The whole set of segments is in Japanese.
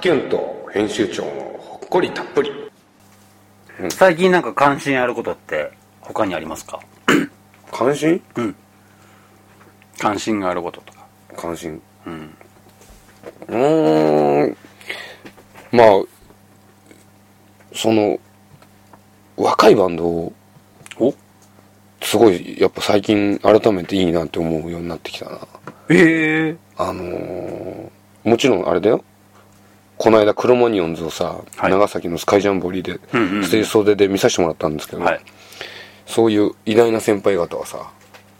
キュンと編集長のほっこりたっぷり。最近なんか関心あることって他にありますか？関心？関心があることとか。関心。うん。うーん。まあその若いバンドをお？すごいやっぱ最近改めていいなって思うようになってきたな。ええあのーもちろんあれだよこの間クロマニオンズをさ、はい。長崎のスカイジャンボリーでうんうんうん。ステージ袖で見させてもらったんですけど、はい。そういう偉大な先輩方はさ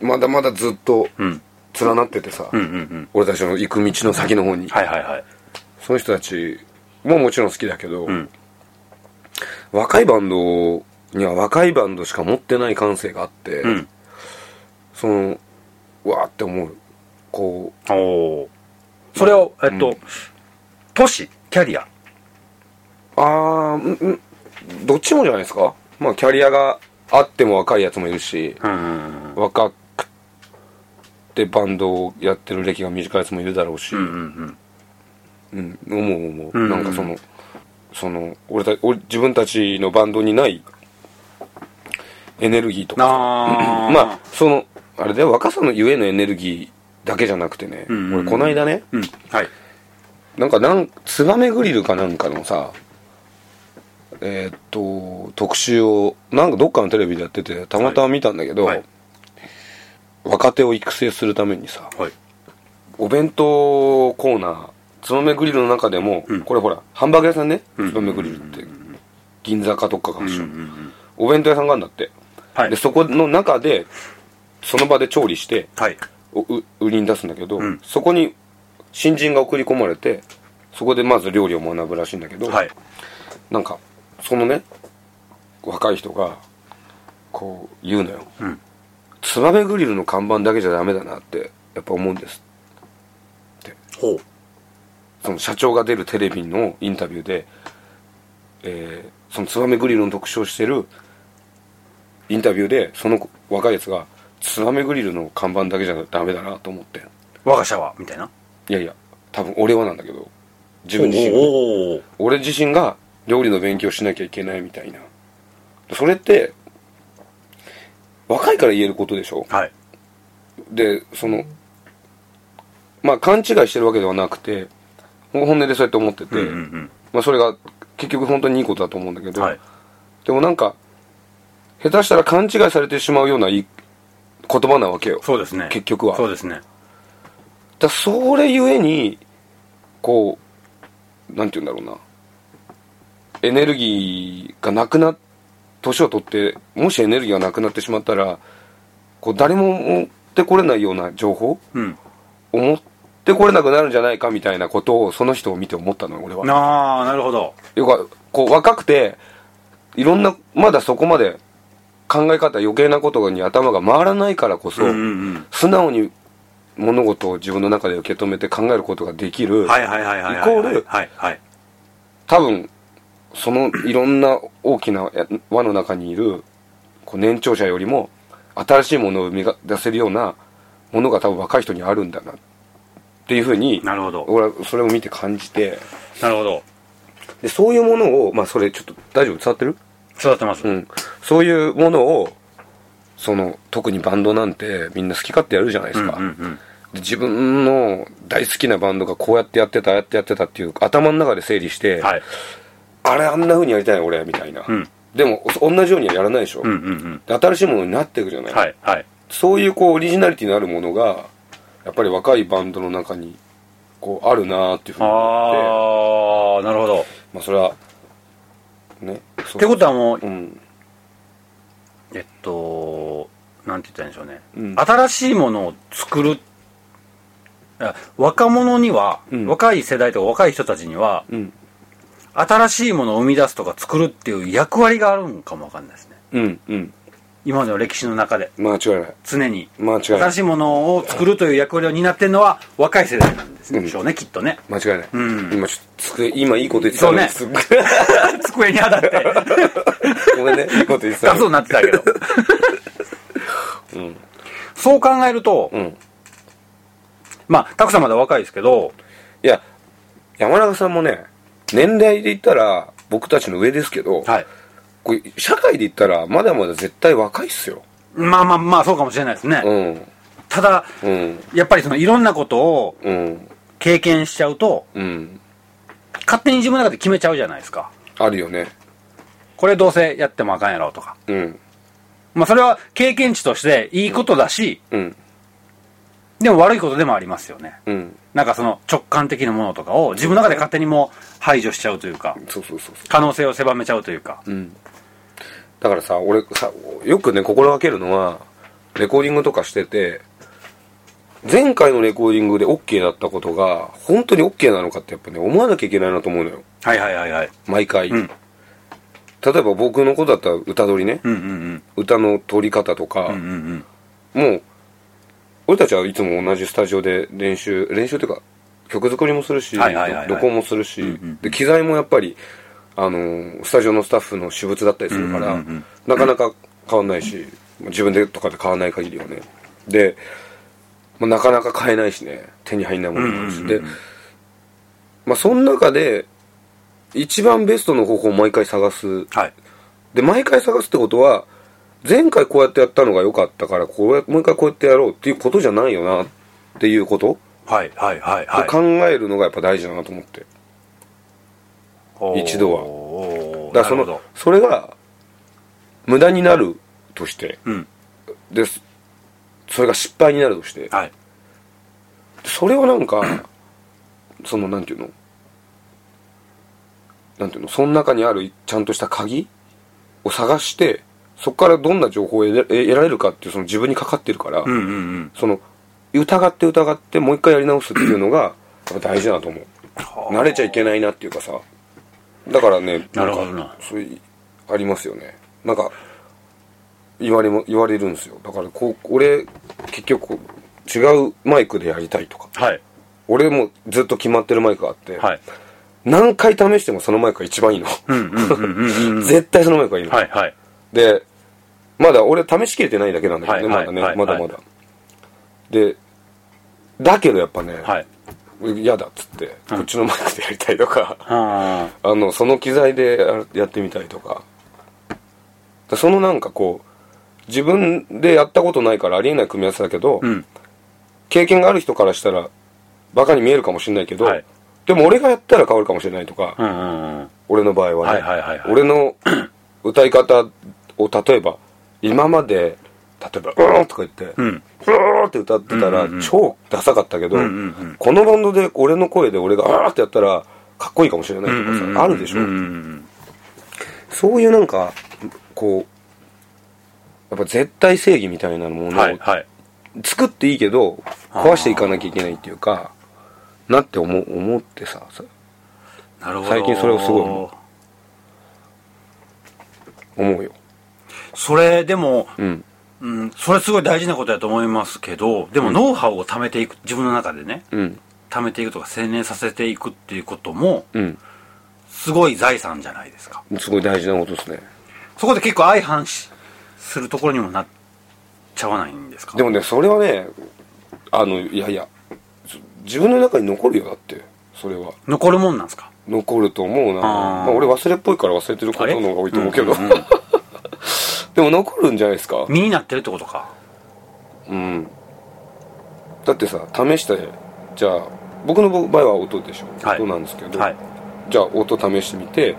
まだまだずっとうん。連なっててさ、うんうんうん。俺たちの行く道の先の方に、はいはいはい。その人たちももちろん好きだけど、うん。若いバンドには若いバンドしか持ってない感性があって、うん。そのうわーって思うこおおそれをえっと、うん。年キャリア。うあーどっちもじゃないですか。まあキャリアがあっても若いやつもいるし若くてバンドをやってる歴が短いやつもいるだろうし、うんうんうん、思う思う、うんなんかそのその俺た俺自分たちのバンドにないエネルギーとか。ああ まあそのあれだよ。若さのゆえのエネルギーだけじゃなくてね、うんうん。俺この間ねうん。はいなんかなんツバメグリルかなんかのさえーっと特集をなんかどっかのテレビでやっててたまたま見たんだけど、はい。若手を育成するためにさはい。お弁当コーナーつばめグリルの中でも、うん。これほらハンバーグ屋さんねうん。つばめグリルって銀座かどっかかもしれない、うんうんお弁当屋さんがあるんだって、はい。でそこの中でその場で調理して売りに出すんだけど、うん。そこに新人が送り込まれてそこでまず料理を学ぶらしいんだけど、はい。なんかそのね若い人がこう言うのよ。うん「ツバメグリルの看板だけじゃダメだなってやっぱ思うんです」ほう。その社長が出るテレビのインタビューで、えーそのツバメグリルの特集をしてるインタビューでその若いやつがツバメグリルの看板だけじゃダメだなと思って我が社は？みたいな？いやいや多分俺はなんだけど自分自身が。おお俺自身が料理の勉強しなきゃいけないみたいな。それって若いから言えることでしょ？はい。でそのまあ勘違いしてるわけではなくて本音でそうやって思ってて、うんうんまあそれが結局本当にいいことだと思うんだけど、はい。でもなんか下手したら勘違いされてしまうようないい言葉なわけよ。そうですね。結局は。そうですねだそれゆえにこうなんて言うんだろうな。エネルギーがなくな年を取ってもしエネルギーがなくなってしまったらこう誰も持ってこれないような情報うん。を持ってこれなくなるんじゃないかみたいなことをその人を見て思ったのよ俺は。ああなるほど。よくこう若くていろんなまだそこまで考え方余計なことに頭が回らないからこそ、うんうんうん。素直に物事を自分の中で受け止めて考えることができる、イコール多分そのいろんな大きなや輪の中にいるこう年長者よりも新しいものを生み出せるようなものが多分若い人にあるんだなっていうふうになるほど。俺はそれを見て感じて。なるほど。でそういうものをまあそれちょっと大丈夫？伝わってる？育ってます。うん、そういうものをその特にバンドなんてみんな好き勝手やるじゃないですか、うんうんで自分の大好きなバンドがこうやってやってたああやってやってたっていう頭の中で整理して、うんはい。あれあんな風にやりたい俺みたいな、うん。でも同じようにはやらないでしょ、うんうんうんで新しいものになっていくじゃない、はいはい。そういうこうオリジナリティのあるものがやっぱり若いバンドの中にこうあるなーっていうふうに思って。ああなるほど。まあそれはねそってことはもううんえっとなんて言ったらいいんでしょうね、うん。新しいものを作る。あ若者には、うん。若い世代とか若い人たちにはうん。新しいものを生み出すとか作るっていう役割があるんかもわかんないですね。うんうん。今までの歴史の中で。間違いない。常に。間違いない。新しいものを作るという役割を担ってるのは若い世代なんですね、うんでしょうねきっとね。間違いない、うん。今ちょっと机今いいこと言ってたのにそうすっごい。机に当たってごめんね。いいこと言ってた深そうになってたけど。うん。そう考えると、うん。まあたくさんまだ若いですけどいや山中さんもね年齢で言ったら僕たちの上ですけど、はい。これ社会で言ったらまだまだ絶対若いっすよ。まあまあまあ、そうかもしれないですね。うん。ただ、うん。やっぱりそのいろんなことをうん。経験しちゃうと、うん。勝手に自分の中で決めちゃうじゃないですか。あるよねこれどうせやってもあかんやろとか。うんまあそれは経験値としていいことだし、うんでも悪いことでもありますよね。うんなんかその直感的なものとかを自分の中で勝手にもう排除しちゃうというか、そうそうそうそ可能性を狭めちゃうというか。ううんだからさ俺さよくね心がけるのはレコーディングとかしてて前回のレコーディングで OK だったことが本当に OK なのかってやっぱね思わなきゃいけないなと思うのよはいはいはいはい。毎回、うん例えば僕のことだったら歌取りね、うんうんうん。歌の取り方とか、うんうんうん。もう俺たちはいつも同じスタジオで練習練習っていうか曲作りもするし、はいはいはいはい。録音もするし、うんうんで機材もやっぱりあのースタジオのスタッフの私物だったりするから、うんうんうんなかなか変わんないし自分でとかで買わない限りはね。で、まあ、なかなか買えないしね。手に入んないものもあるし、うんうんうんうん。でまあその中で一番ベストの方法を毎回探すはい。で毎回探すってことは前回こうやってやったのが良かったからこうやもう一回こうやってやろうっていうことじゃないよなっていうことはいはいはいはい。を考えるのがやっぱ大事だなと思って、一度はだからそのそれが無駄になるとしてど。うん。でそれが失敗になるとしてはい。それをなんかそのなんていうのなんていうのその中にあるちゃんとした鍵を探してそこからどんな情報を得られるかっていうその自分にかかってるから、うんうんうん。その疑って疑ってもう一回やり直すっていうのが やっぱ大事だと思う。慣れちゃいけないなっていうかさ。だからねなるほどなんかそういうありますよね。なんか言われも言われるんですよ。だからこう俺結局違うマイクでやりたいとか。はい。俺もずっと決まってるマイクがあって、はい。何回試してもそのマイクが一番いいの。絶対そのマイクがいいの、はいはい。でまだ俺試しきれてないだけなんだけどね、はいはいまだね、はいまだまだ。でだけどやっぱね、はい。嫌だっつって、こっちのマイクでやりたいとかあ あのその機材でややってみたいとか。だそのなんかこう自分でやったことないからありえない組み合わせだけど、ーうん。経験がある人からしたらバカに見えるかもしれないけど、はいでも俺がやったら変わるかもしれないとか、うんうんうん。俺の場合はね、はいはいはいはい俺の歌い方を例えば今まで例えば「うーん」とか言って「うん。うーん」って歌ってたらうんうんうん超ダサかったけど、うんうんうんこのバンドで俺の声で俺が「あー」ってやったらかっこいいかもしれないとかさ、あるでしょ、うんうんうんそういうなんかこうやっぱ絶対正義みたいなもうん。のをはいはい。作っていいけど壊していかなきゃいけないっていうかなって思う思ってさ。最近それをすごい思思うよ。それでも、うん。うん、それすごい大事なことだと思いますけど、でもノウハウを貯めていく、自分の中でね、うん。貯めていくとか洗練させていくっていうことも、うん。すごい財産じゃないですか。すごい大事なことですね。そこで結構相反しするところにもなっちゃわないんですか？でもねそれはねあのいやいやず自分の中に残るよだって。それは。残るもんなんですか？残ると思うな。まあ、俺忘れっぽいから忘れてることの方が多いと思うけど、んんん。でも残るんじゃないですか？身になってるってことか。うん。だってさ試してじゃあ僕の場合は音でしょ、はい。音なんですけど、はい。じゃあ音試してみて。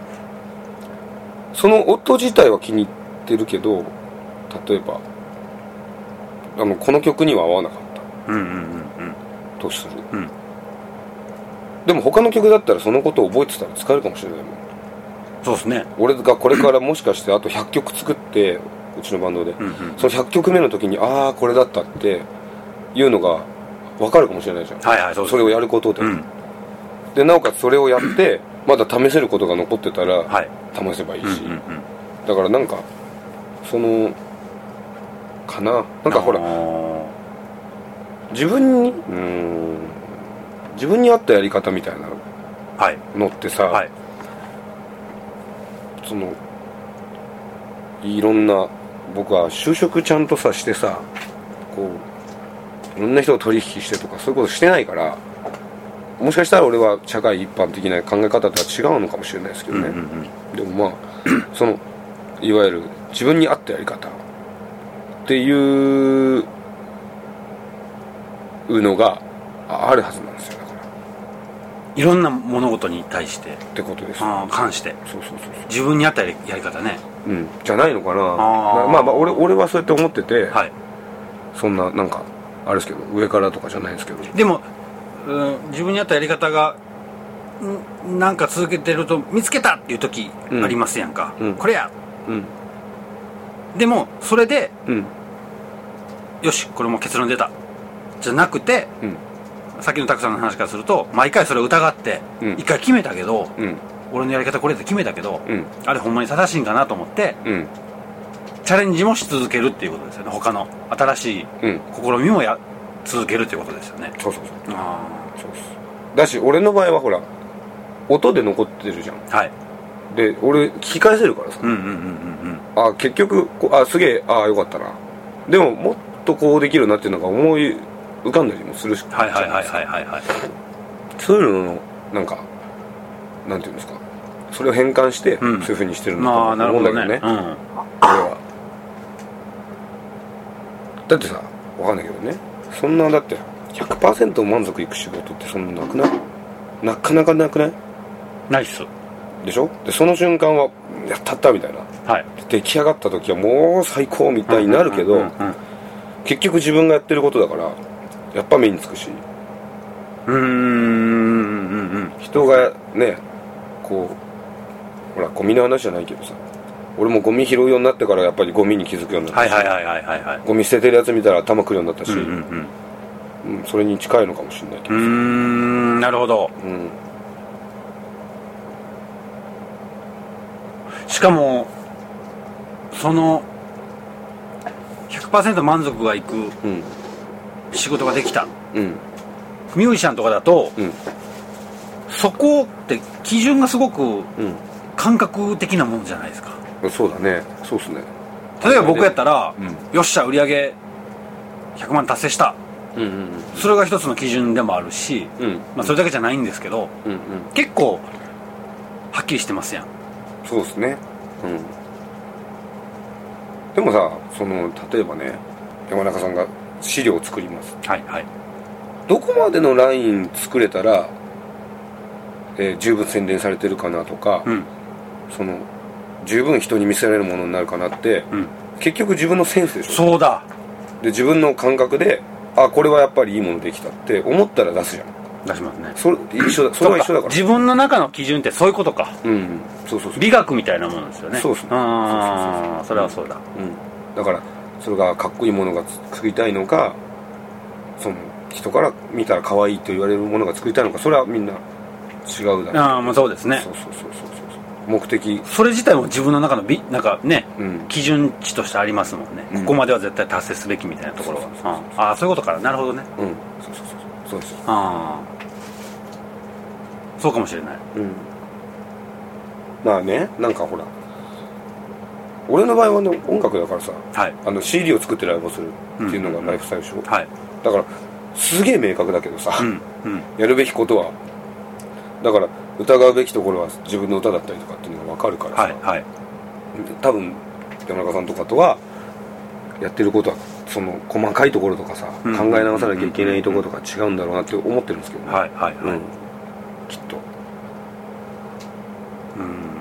その音自体は気に入ってるけど例えばあのこの曲には合わなかった。うんうんうんうん。とする、うんでも他の曲だったらそのことを覚えてたら使えるかもしれないもんそうですね。俺がこれからもしかしてあと100曲作ってうちのバンドで、うんうん。その100曲目の時にああこれだったっていうのが分かるかもしれないじゃん、はいはい、そそれをやることで、うん。でなおかつそれをやってまだ試せることが残ってたらはい。試せばいいし、うんうんうん。だからなんかそのかななんかほらら、自分に？うーん自分に合ったやり方みたいなはい。のってさ、はい。そのいろんな僕は就職ちゃんとさしてさこういろんな人と取引してとかそういうことしてないからもしかしたら俺は社会一般的な考え方とは違うのかもしれないですけどね、うんうんうんでもまあそのいわゆる自分に合ったやり方っていうのがああるはずなんですよだから。いろんな物事に対して。ってことです。よあー関して。そうそうそう自分に合ったやりやり方ね。そううん。じゃないのかな。あー。まあまあまあ俺俺はそうやって思ってて、はい。そんななんかあれですけど上からとかじゃないですけど。でも、うん自分に合ったやり方がんなんか続けてると見つけたっていう時うん。ありますやんか、うん。これや。うん。でもそれでうん。よしこれも結論出たじゃなくてうん。さっきのたくさんの話からすると毎回それを疑ってうん。一回決めたけど、うん。俺のやり方これって決めたけど、うん。あれほんまに正しいんかなと思ってうん。チャレンジもし続けるっていうことですよね。他の新しいうん。試みもや続けるっていうことですよね。そうそうそう。あそうです。だし俺の場合はほら音で残ってるじゃん。あはい。で俺聞き返せるからさ、うんうんうんうんうん。あ結局あすげえあよかったな。でももっとこうできるなっていうのが思い浮かんだりもするしはいはいはいはいはい。はいそういうののなんかなんていうんですか。それを変換して、うん。そういうふうにしてるんだまあとな思うんだけどね。ね。うん。俺は。だってさわかんないけどね。そんなだって100%満足いく仕事ってそんななくない？なかなかなくない？ナイスでしょ？でその瞬間はやったったみたいな。はい。出来上がった時はもう最高みたいになるけど、うんうんうん。結局自分がやってることだからやっぱ目につくし。うん。うん。うん。人がねこうほらゴミの話じゃないけどさ俺もゴミ拾うようになってからやっぱりゴミに気づくようになった、はいはいはいはいはいゴミ捨ててるやつ見たら頭くるようになったし、うん。うん。うん。うん。それに近いのかもしれないけ、うーん。なるほどうん。しかもその100%満足がいくうん。仕事ができた。うん。ミュージシャンとかだとうん。そこって基準がすごくうん。感覚的なものじゃないですか。そうだね。そうっすね。例えば僕やったら、うん。よっしゃ売り上げ100万達成した。うんうんそれが一つの基準でもあるし、うん。うんまあ、それだけじゃないんですけどうんうん。結構はっきりしてますやん。そうですね。うん。でもさその例えばね山中さんが資料を作ります。はいはい。どこまでのライン作れたら、えー十分洗練されてるかなとか、うん。その十分人に見せられるものになるかなってうん。結局自分のセンスでしょ。そうだ。で自分の感覚であこれはやっぱりいいものできたって思ったら出すじゃん。出しますね。それ一緒だ。それは一緒だから。自分の中の基準ってそういうことか。うん。そうそうそう。美学みたいなものですよね。そうそうああそれはそうだ。うん、だからそれがかっこいいものが作りたいのかその人から見たら可愛いと言われるものが作りたいのかそれはみんな違うだろう。ああまあそうですね。そうそうそうそうそう。目的。それ自体も自分の中の美なんかねうん。基準値としてありますもんね、うん。ここまでは絶対達成すべきみたいなところは。ああそういうことか。らなるほどね。うん。そうそうそうそう。です。よああそうかもしれない。うん。まあねなんかほら俺の場合はね音楽だからさはい。あの CD を作ってライブをするっていうのがライフスタイルでしょ、はい。だからすげえ明確だけどさ、うん。うん。やるべきことはだから疑うべきところは自分の歌だったりとかっていうのが分かるからさ、はい。はい。多分山中さんとかとはやってることはその細かいところとかさ、うん。考え直さなきゃいけないところとか違うんだろうなって思ってるんですけどね、はい。はい。はい。うん、きっと、うん。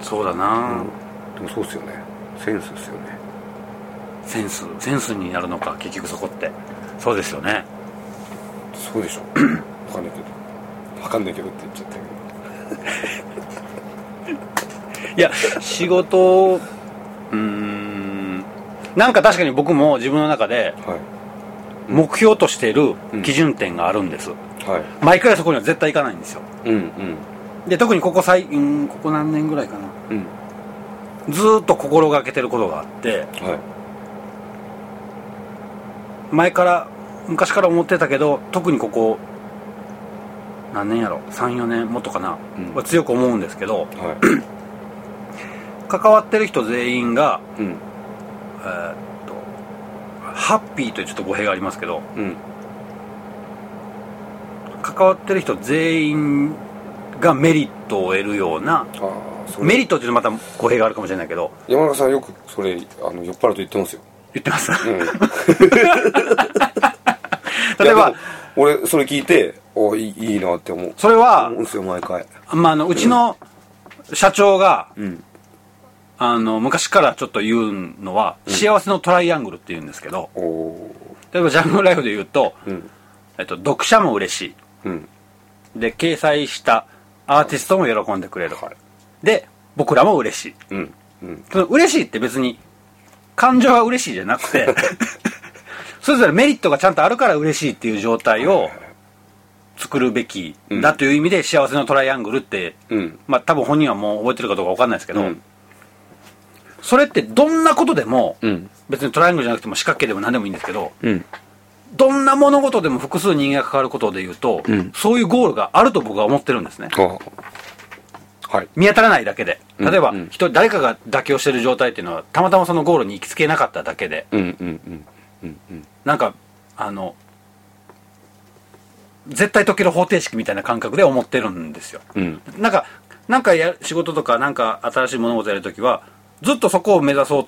そうだな、でもそうっすよねセンスっすよね。センスセンスになるのか結局そこって。そうですよね。そうでしょ。分かんないけど。分かんないけどって言っちゃったけど。いや仕事うーんなんか確かに僕も自分の中ではい。目標としている基準点があるんです、はい。毎回そこには絶対行かないんですよ。うんうん。で特にここ最うんここ何年ぐらいかな。うんずーっと心がけてることがあってはい。前から昔から思ってたけど特にここ何年やろ？34年もっとかな、うん。は強く思うんですけどはい。関わってる人全員がうん。えーっとハッピーというちょっと語弊がありますけどうん。関関わってる人全員がメリットを得るようなメリットっていうのはまた語弊があるかもしれないけど。山中さんよくそれあの酔っ払うと言ってますよ、言ってます？うん、例えば俺それ聞いておいいいいなって思う。それは思うんですよ毎回。まあ、あのうちの社長が、うん。あの昔からちょっと言うのは、幸せのトライアングルって言うんですけど例えばジャングルライフで言うと、えっと、読者も嬉しうん。いで掲載したアーティストも喜んでくれる、で僕らも嬉しい。うんうん。その嬉しいって別に感情は嬉しいじゃなくて それぞれメリットがちゃんとあるから嬉しいっていう状態を作るべきだという意味で幸せのトライアングルって、うん。まあ多分本人はもう覚えてるかどうか分かんないですけど、うん。それってどんなことでも、うん。別にトライアングルじゃなくても四角形でも何でもいいんですけどうん。どんな物事でも複数人間が関わることで言うと、うん。そういうゴールがあると僕は思ってるんですね見当たらないだけで。うん例えば、うん。人誰かが妥協してる状態っていうのはたまたまそのゴールに行きつけなかっただけで。うんうんうんうんうん。なんかあの絶対解ける方程式みたいな感覚で思ってるんですよ。うん。なんかなんかや仕事とかなんか新しい物事やるときはずっとそこを目指そう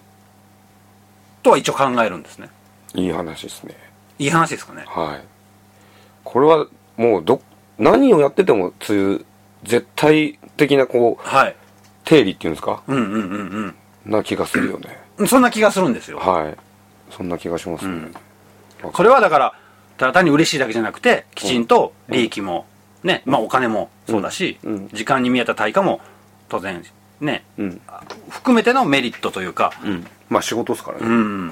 とは一応考えるんですね。いい話ですね。いい話ですかね。はい。これはもうど何をやっててもそういう絶対的なこうはい。定理っていうんですか？うんうんうんな気がするよね。うん。そんな気がするんですよ。はい。そんな気がしますね、それはだからただ単に嬉しいだけじゃなくてきちんと利益もねまあお金もそうだし、うん。うん時間に見合った対価も当然ねうん。含めてのメリットというか。うん。まあ仕事ですからね、うん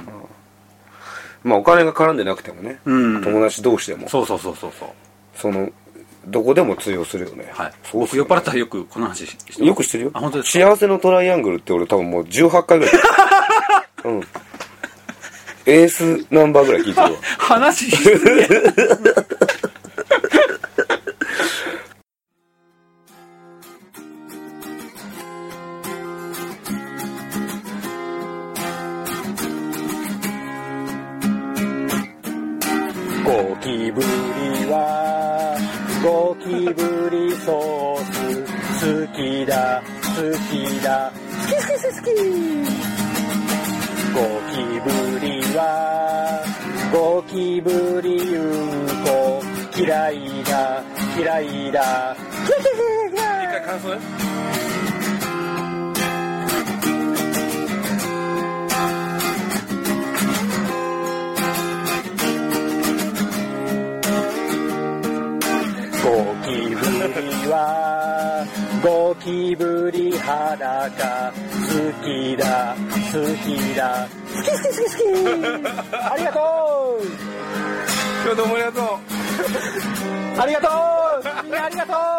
まあお金が絡んでなくてもね、うん。友達同士でも。そうそうそうそうそう。そのどこでも通用するよね。はい。そうね。僕酔っ払ったらよくこの話してよくしてるよ。あ本当ですか？幸せのトライアングルって俺多分もう18回ぐらい。うん。エースナンバーぐらい聞いてるわ。話しすぎゴきだ。好き好き好き。好きゴキブリは。ゴキブリうんこ。嫌いだ嫌いだ。一回感想ゴキブリ裸好きだ好きだ好き好き好き好きありがとう今日どうもありがとうありがとうみんなありがとう